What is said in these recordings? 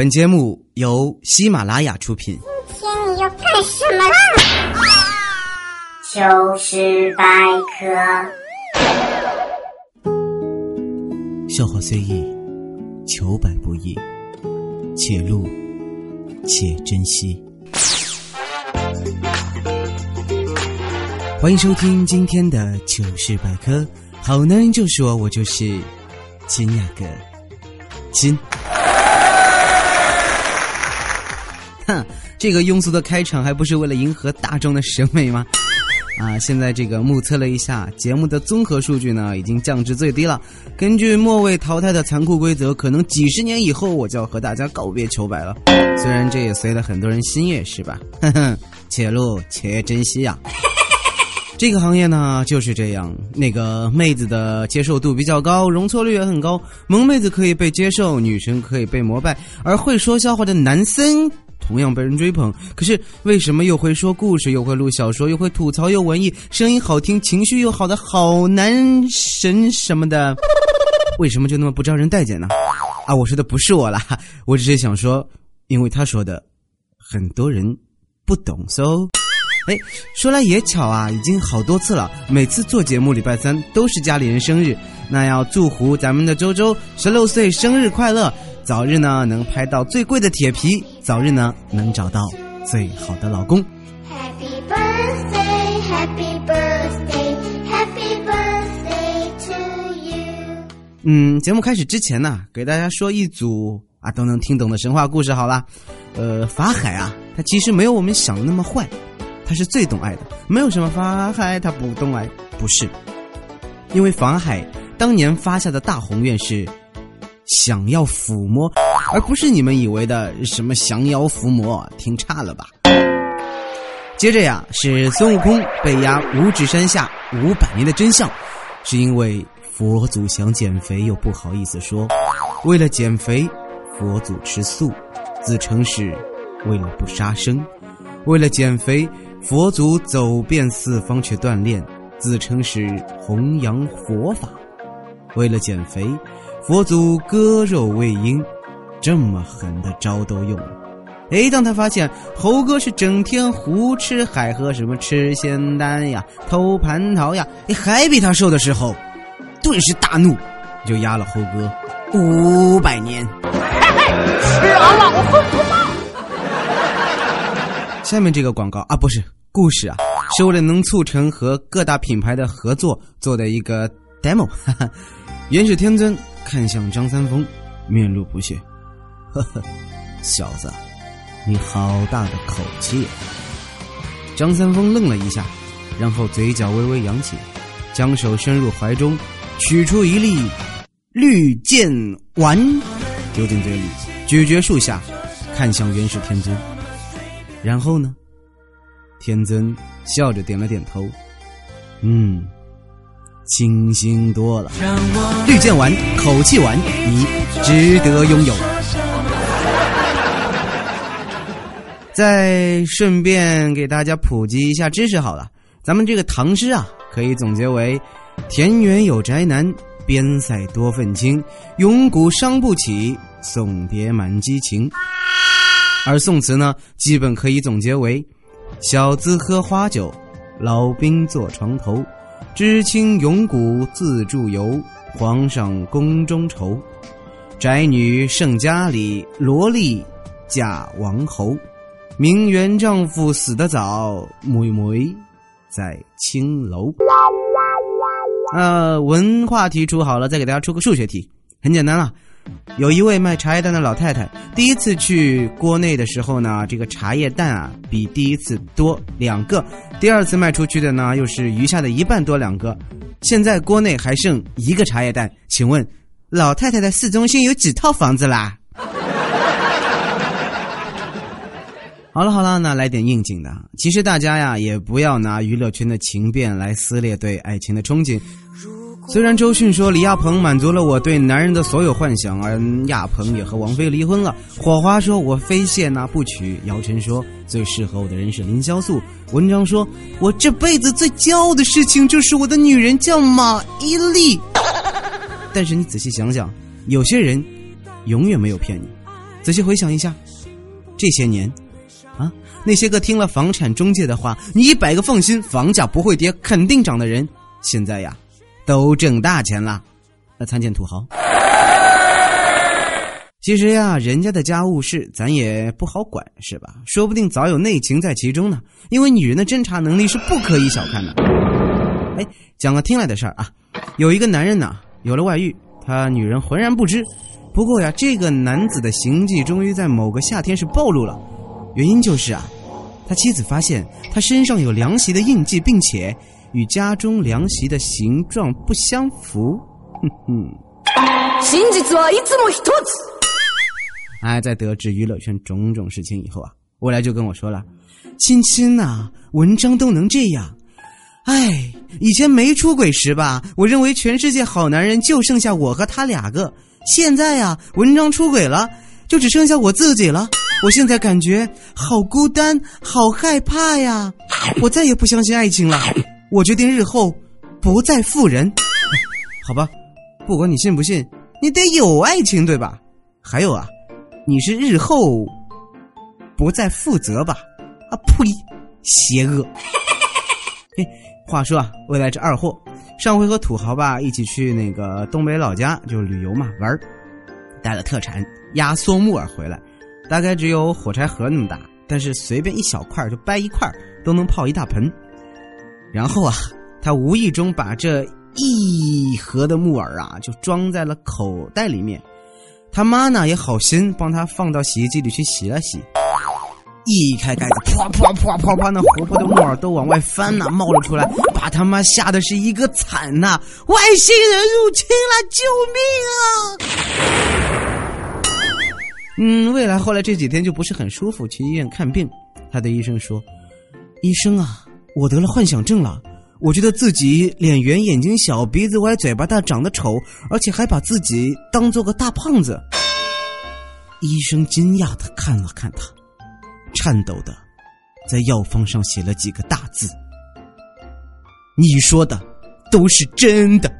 本节目由喜马拉雅出品。今天你要干什么啦？糗事百科。笑话虽易，求百不易，且录且珍惜。欢迎收听今天的糗事百科。好男人就说我就是金雅哥，金。这个庸俗的开场还不是为了迎合大众的审美吗？啊，现在这个目测了一下节目的综合数据呢，已经降至最低了。根据末位淘汰的残酷规则，可能几十年以后我就要和大家告别求白了。虽然这也随了很多人心愿，是吧？哼哼，且录且珍惜呀。这个行业呢就是这样，那个妹子的接受度比较高，容错率也很高。萌妹子可以被接受，女神可以被膜拜，而会说笑话的男生。同样被人追捧，可是为什么又会说故事，又会录小说，又会吐槽，又文艺，声音好听，情绪又好的好男神什么的，为什么就那么不招人待见呢？啊，我说的不是我啦，我只是想说，因为他说的很多人不懂，so。哎，说来也巧啊，已经好多次了。每次做节目，礼拜三都是家里人生日，那要祝福咱们的周周十六岁生日快乐，早日呢能拍到最贵的铁皮，早日呢能找到最好的老公。Happy birthday, Happy birthday, Happy birthday to you。嗯，节目开始之前呢，给大家说一组啊都能听懂的神话故事好了。呃，法海啊，他其实没有我们想的那么坏。他是最懂爱的，没有什么法海他不懂爱，不是，因为法海当年发下的大宏愿是想要抚摸，而不是你们以为的什么降妖伏魔，听差了吧？接着呀，是孙悟空被压五指山下五百年的真相，是因为佛祖想减肥又不好意思说，为了减肥，佛祖吃素，自称是为了不杀生，为了减肥。佛祖走遍四方去锻炼，自称是弘扬佛法。为了减肥，佛祖割肉喂鹰，这么狠的招都用了。哎，当他发现猴哥是整天胡吃海喝，什么吃仙丹呀、偷蟠桃呀，还比他瘦的时候，顿时大怒，就压了猴哥五百年。吃俺老孙不骂！下面这个广告啊，不是故事啊，是为了能促成和各大品牌的合作做的一个 demo。哈哈，元始天尊看向张三丰，面露不屑：“呵呵，小子，你好大的口气！”张三丰愣了一下，然后嘴角微微扬起，将手伸入怀中，取出一粒绿箭丸，丢进嘴里，咀嚼数下，看向元始天尊。然后呢？天尊笑着点了点头，嗯，清新多了。绿箭丸，口气丸，你值得拥有。再顺便给大家普及一下知识好了，咱们这个唐诗啊，可以总结为：田园有宅男，边塞多愤青，永古伤不起，送别满激情。而宋词呢，基本可以总结为：小资喝花酒，老兵坐床头，知青勇鼓自助游，皇上宫中愁，宅女胜家里，萝莉嫁王侯，名媛丈夫死得早，妹妹在青楼。呃，文化题出好了，再给大家出个数学题，很简单了。有一位卖茶叶蛋的老太太，第一次去锅内的时候呢，这个茶叶蛋啊比第一次多两个，第二次卖出去的呢又是余下的一半多两个，现在锅内还剩一个茶叶蛋，请问老太太的市中心有几套房子啦？好了好了，那来点应景的，其实大家呀也不要拿娱乐圈的情变来撕裂对爱情的憧憬。虽然周迅说李亚鹏满足了我对男人的所有幻想，而亚鹏也和王菲离婚了。火花说我非谢娜不娶。姚晨说最适合我的人是凌潇肃。文章说我这辈子最骄傲的事情就是我的女人叫马伊琍。但是你仔细想想，有些人永远没有骗你，仔细回想一下，这些年，啊，那些个听了房产中介的话，你一百个放心，房价不会跌，肯定涨的人，现在呀，都挣大钱了。那参见土豪。其实呀，人家的家务事咱也不好管，是吧？说不定早有内情在其中呢。因为女人的侦查能力是不可以小看的。哎，讲个听来的事儿啊，有一个男人呐，有了外遇，他女人浑然不知。不过呀，这个男子的行迹终于在某个夏天是暴露了，原因就是啊，他妻子发现他身上有凉席的印记，并且与家中凉席的形状不相符。哼哼。真実はいつも一つ。哎，在得知娱乐圈种种事情以后啊，未来就跟我说了：“亲亲呐，文章都能这样。哎，以前没出轨时吧，我认为全世界好男人就剩下我和他两个。现在呀，文章出轨了，就只剩下我自己了。我现在感觉好孤单，好害怕呀！我再也不相信爱情了。 我决定日后不再负人。好吧，不管你信不信，你得有爱情对吧？还有啊。”你是日后不再负责吧？啊呸！邪恶。嘿，话说啊，未来这二货上回和土豪吧一起去那个东北老家，就旅游嘛玩带了特产压缩木耳回来，大概只有火柴盒那么大，但是随便一小块就掰一块都能泡一大盆。然后啊，他无意中把这一盒的木耳啊，就装在了口袋里面。他妈呢也好心帮他放到洗衣机里去洗了洗，一开盖子，啪啪啪啪啪，那活泼的木耳都往外翻呐，冒了出来，把他妈吓得是一个惨呐！外星人入侵了，救命啊！嗯，未来后来这几天就不是很舒服，去医院看病，他的医生说：“医生啊，我得了幻想症了。”我觉得自己脸圆、眼睛小、鼻子歪、嘴巴大，长得丑，而且还把自己当做个大胖子。医生惊讶的看了看他，颤抖的在药方上写了几个大字：“你说的都是真的。”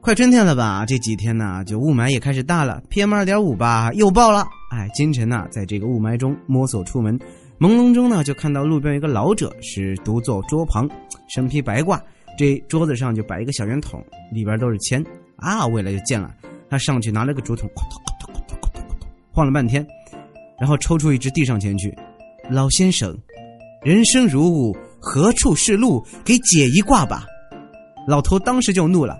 快春天了吧？这几天呢，就雾霾也开始大了，PM 二点五吧又爆了。哎，金晨呢，在这个雾霾中摸索出门。朦胧中呢，就看到路边一个老者是独坐桌旁，身披白褂，这桌子上就摆一个小圆筒，里边都是钱啊。未来就见了，他上去拿了个竹筒，晃了半天，然后抽出一支递上前去。老先生，人生如雾，何处是路？给解一卦吧。老头当时就怒了，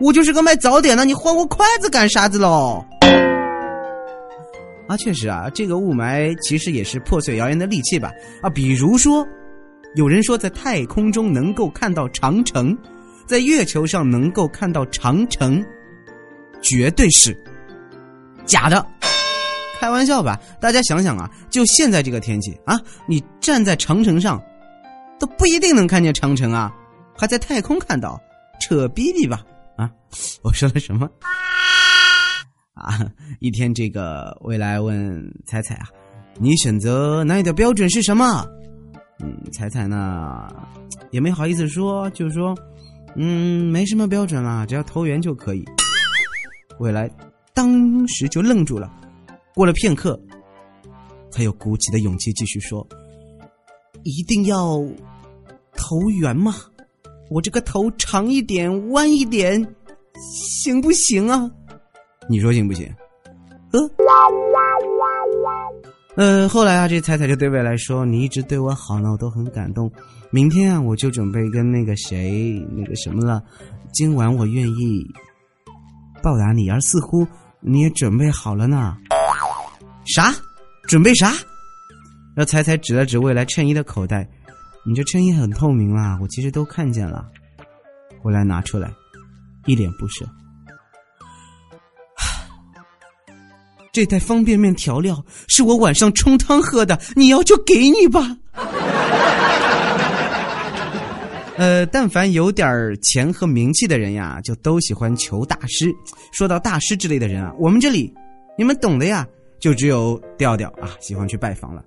我就是个卖早点的，你晃我筷子干啥子喽？啊，确实啊，这个雾霾其实也是破碎谣言的利器吧？啊，比如说，有人说在太空中能够看到长城，在月球上能够看到长城，绝对是假的，开玩笑吧？大家想想啊，就现在这个天气啊，你站在长城上，都不一定能看见长城啊，还在太空看到，扯逼逼吧？啊，我说了什么？啊，一天，这个未来问彩彩啊，你选择男友的标准是什么？嗯，彩彩呢也没好意思说，就说，嗯，没什么标准啦，只要投缘就可以。未来当时就愣住了，过了片刻，才有鼓起的勇气继续说，一定要投缘吗？我这个头长一点，弯一点，行不行啊？你说行不行？呃，呃，后来啊，这彩彩就对未来说：“你一直对我好呢，我都很感动。明天啊，我就准备跟那个谁那个什么了。今晚我愿意报答你，而似乎你也准备好了呢。啥？准备啥？”那彩彩指了指未来衬衣的口袋：“你这衬衣很透明啦，我其实都看见了。”未来拿出来，一脸不舍。这袋方便面调料是我晚上冲汤喝的，你要就给你吧。呃，但凡有点钱和名气的人呀，就都喜欢求大师。说到大师之类的人啊，我们这里你们懂的呀，就只有调调啊，喜欢去拜访了。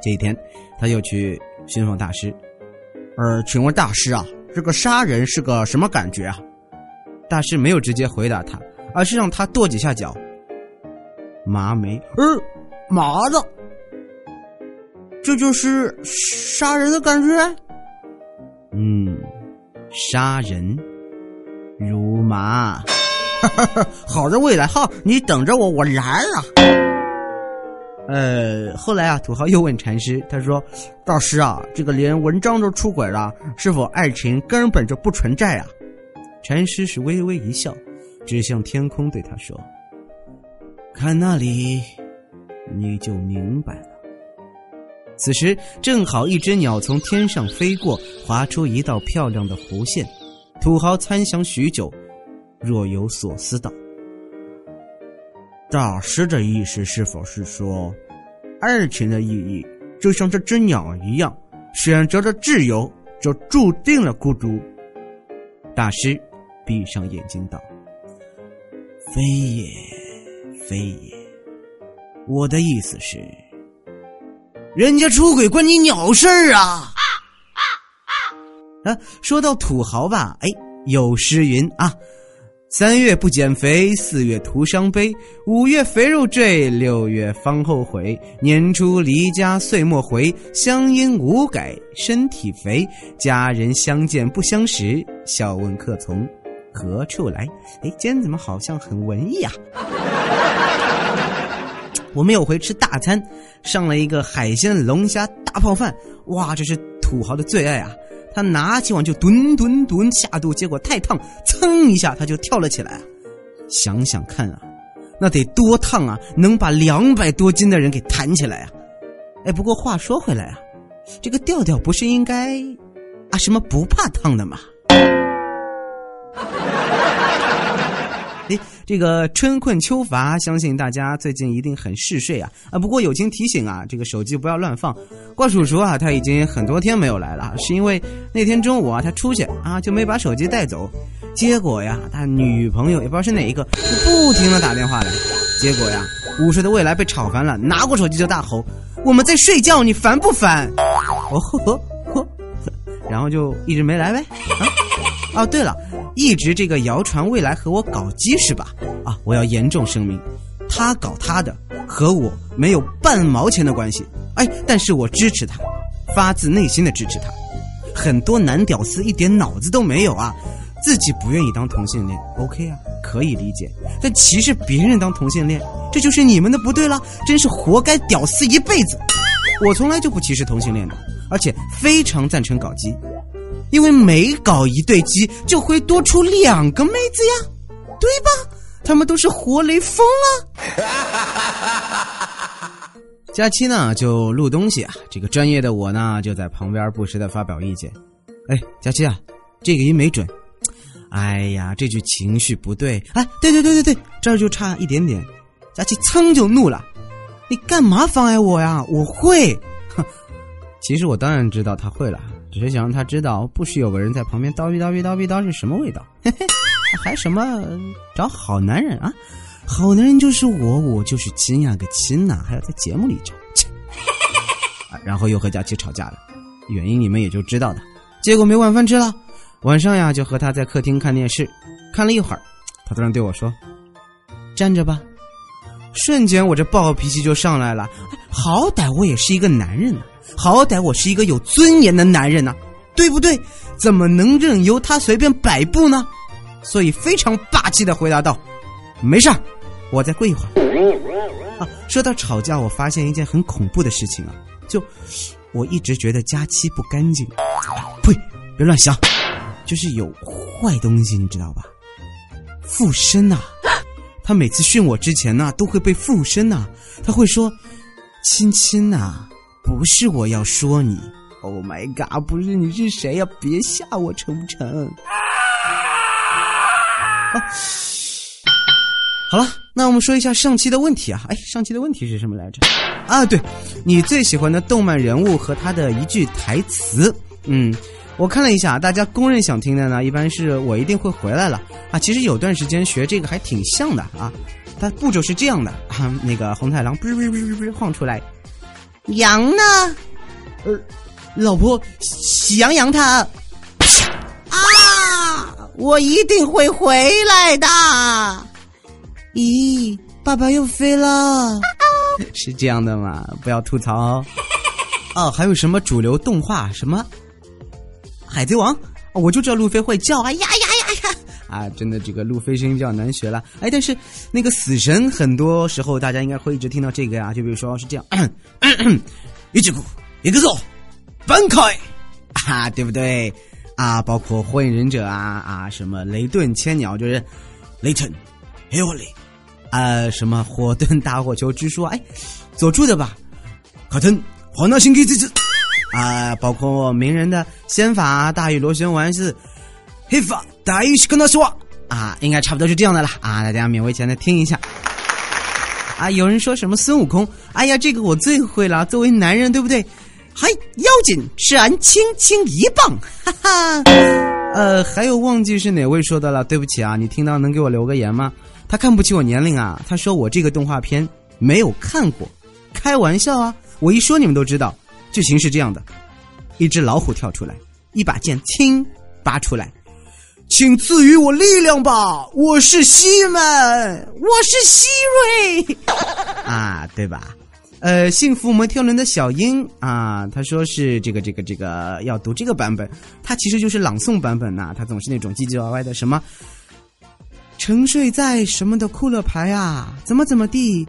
这一天，他又去寻访大师。呃，请问大师啊，这个杀人是个什么感觉啊？大师没有直接回答他。而是让他跺几下脚。麻梅，呃，麻子，这就是杀人的感觉。嗯，杀人如麻。好的，未来哈，你等着我，我来了。呃，后来啊，土豪又问禅师，他说：“大师啊，这个连文章都出轨了，是否爱情根本就不存在啊？”禅师是微微一笑，指向天空对他说：“看那里，你就明白了。”此时正好一只鸟从天上飞过，划出一道漂亮的弧线。土豪参详许久，若有所思道。大师的意思是否是说，爱情的意义就像这只鸟一样，选择了自由，就注定了孤独。大师闭上眼睛道：“非也，非也。我的意思是，人家出轨关你鸟事儿啊！”啊，说到土豪吧，哎，有诗云啊。三月不减肥，四月徒伤悲，五月肥肉坠，六月方后悔。年初离家岁末回，乡音无改身体肥。家人相见不相识，笑问客从何处来。哎，今天怎么好像很文艺啊？我们有回吃大餐，上了一个海鲜龙虾大泡饭，哇，这是土豪的最爱啊！他拿起碗就吨吨吨下肚，结果太烫，噌一下他就跳了起来。想想看啊，那得多烫啊，能把两百多斤的人给弹起来啊！哎，不过话说回来啊，这个调调不是应该啊什么不怕烫的吗？哎，这个春困秋乏，相信大家最近一定很嗜睡啊啊！不过友情提醒啊，这个手机不要乱放。怪叔叔啊，他已经很多天没有来了，是因为那天中午啊，他出去啊就没把手机带走，结果呀，他女朋友也不知道是哪一个，就不停的打电话来，结果呀，午睡的未来被吵烦了，拿过手机就大吼：“我们在睡觉，你烦不烦？”哦呵呵，然后就一直没来呗。啊，哦对了。一直这个谣传未来和我搞基是吧？啊，我要严重声明，他搞他的，和我没有半毛钱的关系。哎，但是我支持他，发自内心的支持他。很多男屌丝一点脑子都没有啊，自己不愿意当同性恋，OK 啊，可以理解。但歧视别人当同性恋，这就是你们的不对了，真是活该屌丝一辈子。我从来就不歧视同性恋的，而且非常赞成搞基。因为每搞一对鸡，就会多出两个妹子呀，对吧？他们都是活雷锋啊！假期呢就录东西啊，这个专业的我呢就在旁边不时的发表意见。哎，佳期啊，这个音没准。哎呀，这句情绪不对。哎，对对对对对，这儿就差一点点。佳期噌就怒了，你干嘛妨碍我呀？我会。哼，其实我当然知道他会了。只是想让他知道，不时有个人在旁边叨逼叨逼叨逼叨是什么味道？嘿嘿，还什么找好男人啊？好男人就是我，我就是亲呀个亲呐！还要在节目里找，切！然后又和佳琪吵架了，原因你们也就知道的。结果没晚饭吃了，晚上呀就和他在客厅看电视，看了一会儿，他突然对我说：“站着吧。”瞬间我这暴脾气就上来了，好歹我也是一个男人呢。好歹我是一个有尊严的男人呐，对不对？怎么能任由他随便摆布呢？所以非常霸气的回答道：“没事，我再跪一会儿。”啊，说到吵架，我发现一件很恐怖的事情啊，就我一直觉得佳期不干净，呸，别乱想，就是有坏东西，你知道吧？附身呐，他每次训我之前呢，都会被附身呐，他会说：“亲亲呐。”不是我要说你，Oh my god！不是你是谁呀？别吓我成不成？啊！好了，那我们说一下上期的问题啊。哎，上期的问题是什么来着？啊，对，你最喜欢的动漫人物和他的一句台词。嗯，我看了一下，大家公认想听的呢，一般是我一定会回来了啊。其实有段时间学这个还挺像的啊。它步骤是这样的啊，那个红太狼不是不是不是不是晃出来。羊呢？呃，老婆，喜羊羊他啊，我一定会回来的。咦，爸爸又飞了，是这样的吗？不要吐槽哦。哦，还有什么主流动画？什么海贼王？我就知道路飞会叫啊呀呀呀呀！啊，真的这个路飞声音比较难学了。哎，但是那个死神，很多时候大家应该会一直听到这个呀。就比如说是这样，一只股，一个肉，分开，啊，对不对？啊，包括火影忍者啊啊，什么雷顿千鸟就是雷 thần，黑火雷，啊，什么火遁大火球之书，哎，佐助的吧？卡顿，黄道星给这只啊，包括鸣人的仙法大宇螺旋丸是黑法大宇是跟他说啊，应该差不多是这样的了啊，大家勉为其难的听一下。啊，有人说什么孙悟空？哎呀，这个我最会了，作为男人，对不对？嗨，妖精，吃俺轻轻一棒，哈哈。呃，还有忘记是哪位说的了，对不起啊，你听到能给我留个言吗？他看不起我年龄啊，他说我这个动画片没有看过，开玩笑啊，我一说你们都知道。剧情是这样的：一只老虎跳出来，一把剑轻拔出来，请赐予我力量吧，我是西门，我是西瑞，啊，对吧？呃，幸福摩天轮的小英啊，他说是这个这个这个要读这个版本，他其实就是朗诵版本呐，他总是那种唧唧歪歪的什么，沉睡在什么的库勒牌啊，怎么怎么地，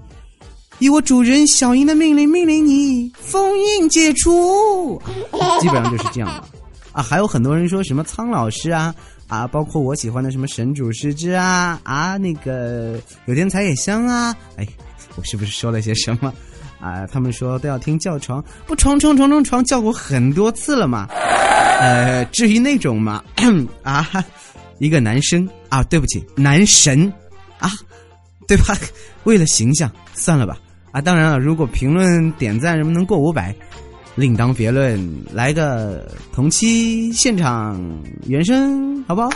以我主人小英的命令命令你封印解除，基本上就是这样的啊。还有很多人说什么苍老师啊啊，包括我喜欢的什么神主师之啊啊，那个有天才也香啊，哎，我是不是说了些什么？啊，他们说都要听叫床，不床床床床床叫过很多次了嘛。呃，至于那种嘛，啊，一个男生啊，对不起，男神啊，对吧？为了形象，算了吧。啊，当然了，如果评论点赞什么能过五百，另当别论。来个同期现场原声，好不好？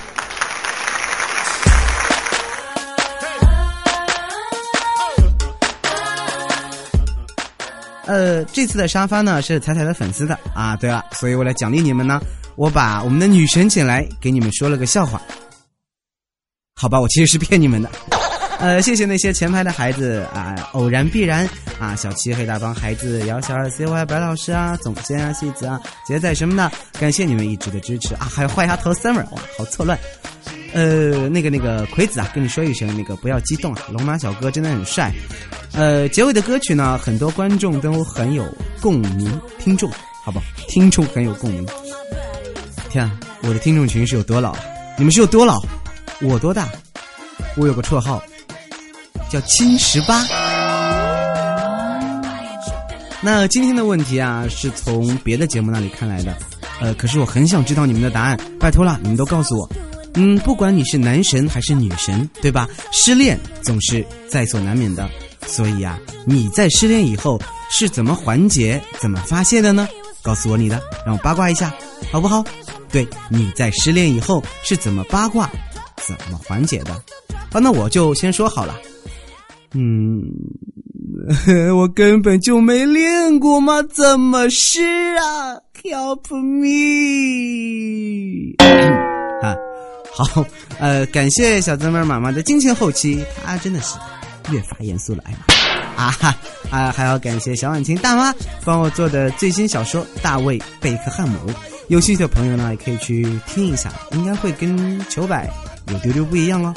呃，这次的沙发呢是彩彩的粉丝的啊。对了，所以为了奖励你们呢，我把我们的女神请来给你们说了个笑话。好吧，我其实是骗你们的。呃，谢谢那些前排的孩子啊，偶然必然啊，小七黑大帮孩子，姚小二 C Y 白老师啊，总监啊，戏子啊，杰仔什么的，感谢你们一直的支持啊，还有坏丫头 Summer，哇，好错乱。呃，那个那个葵子啊，跟你说一声，那个不要激动啊，龙马小哥真的很帅。呃，结尾的歌曲呢，很多观众都很有共鸣，听众好不好？听众很有共鸣。天啊，我的听众群是有多老？你们是有多老？我多大？我有个绰号叫金十八。那今天的问题啊，是从别的节目那里看来的，呃，可是我很想知道你们的答案，拜托了，你们都告诉我。嗯，不管你是男神还是女神，对吧？失恋总是在所难免的。所以啊，你在失恋以后是怎么缓解、怎么发泄的呢？告诉我你的，让我八卦一下，好不好？对，你在失恋以后是怎么八卦、怎么缓解的？好，那我就先说好了。嗯，我根本就没练过嘛，怎么是啊？Help me！啊，好，呃，感谢小姊妹妈妈的精心后期，她真的是。越发严肃了，哎呀，啊哈啊！还要感谢小婉晴大妈帮我做的最新小说《大卫贝克汉姆》，有兴趣的朋友呢，也可以去听一下，应该会跟九百有丢丢不一样哦。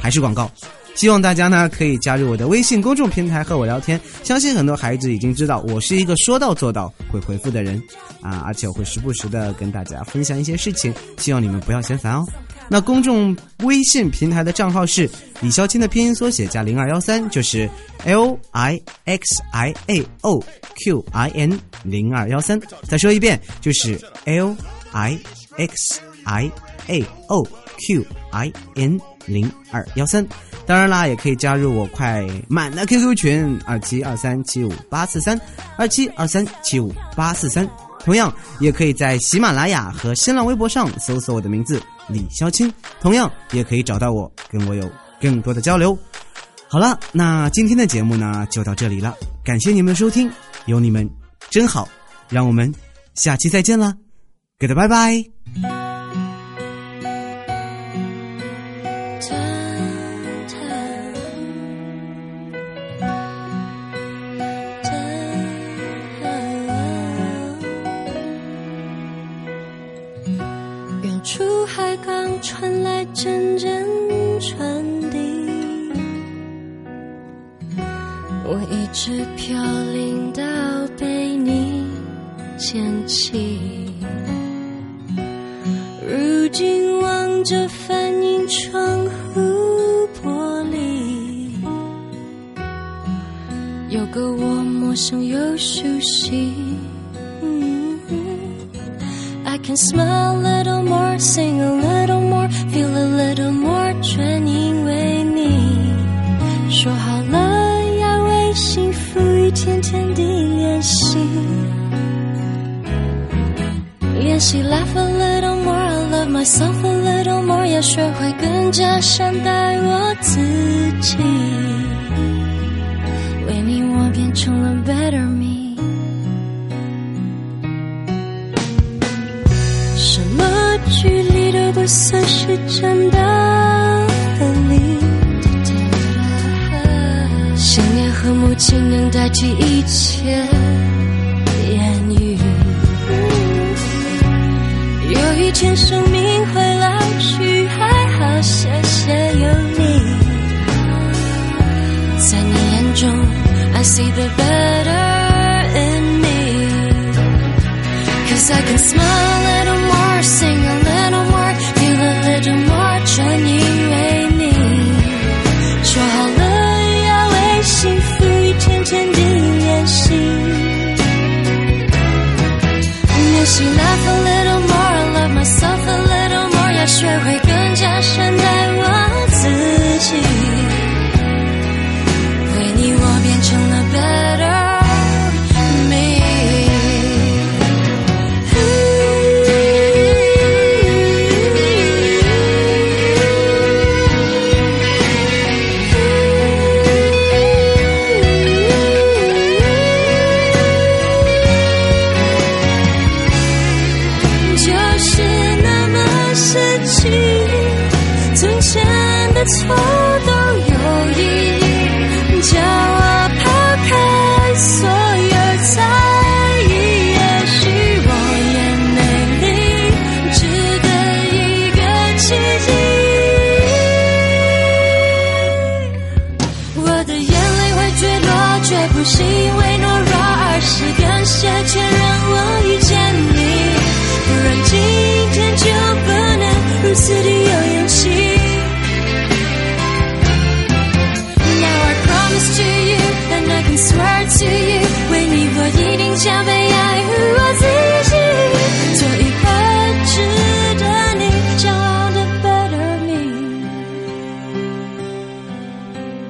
还是广告，希望大家呢可以加入我的微信公众平台和我聊天。相信很多孩子已经知道，我是一个说到做到、会回复的人啊，而且我会时不时的跟大家分享一些事情，希望你们不要嫌烦哦。那公众微信平台的账号是李潇青的拼音缩写加零二幺三，就是 L I X I A O Q I N 零二幺三。再说一遍，就是 L I X I A O Q I N 零二幺三。当然啦，也可以加入我快满的 QQ 群二七二三七五八四三二七二三七五八四三。同样，也可以在喜马拉雅和新浪微博上搜索我的名字。李潇青，同样也可以找到我，跟我有更多的交流。好了，那今天的节目呢就到这里了，感谢你们的收听，有你们真好，让我们下期再见啦，Goodbye，拜拜。我一直飘零到被你捡起。如今望着反映窗户玻璃，有个我陌生又熟悉。I can smile myself a little more，要学会更加善待我自己。为你，我变成了 better me。什么距离都不算是真的分离。想念和母亲能代替一切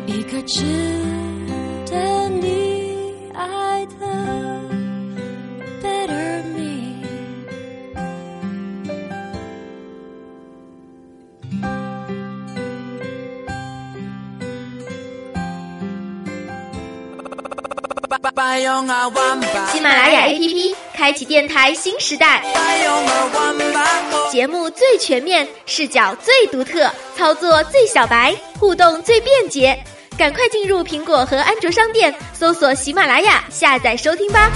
一个值得你爱的。喜马拉雅 APP 开启电台新时代，节目最全面，视角最独特，操作最小白，互动最便捷。赶快进入苹果和安卓商店，搜索喜马拉雅，下载收听吧。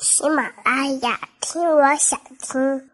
喜马拉雅，听我想听。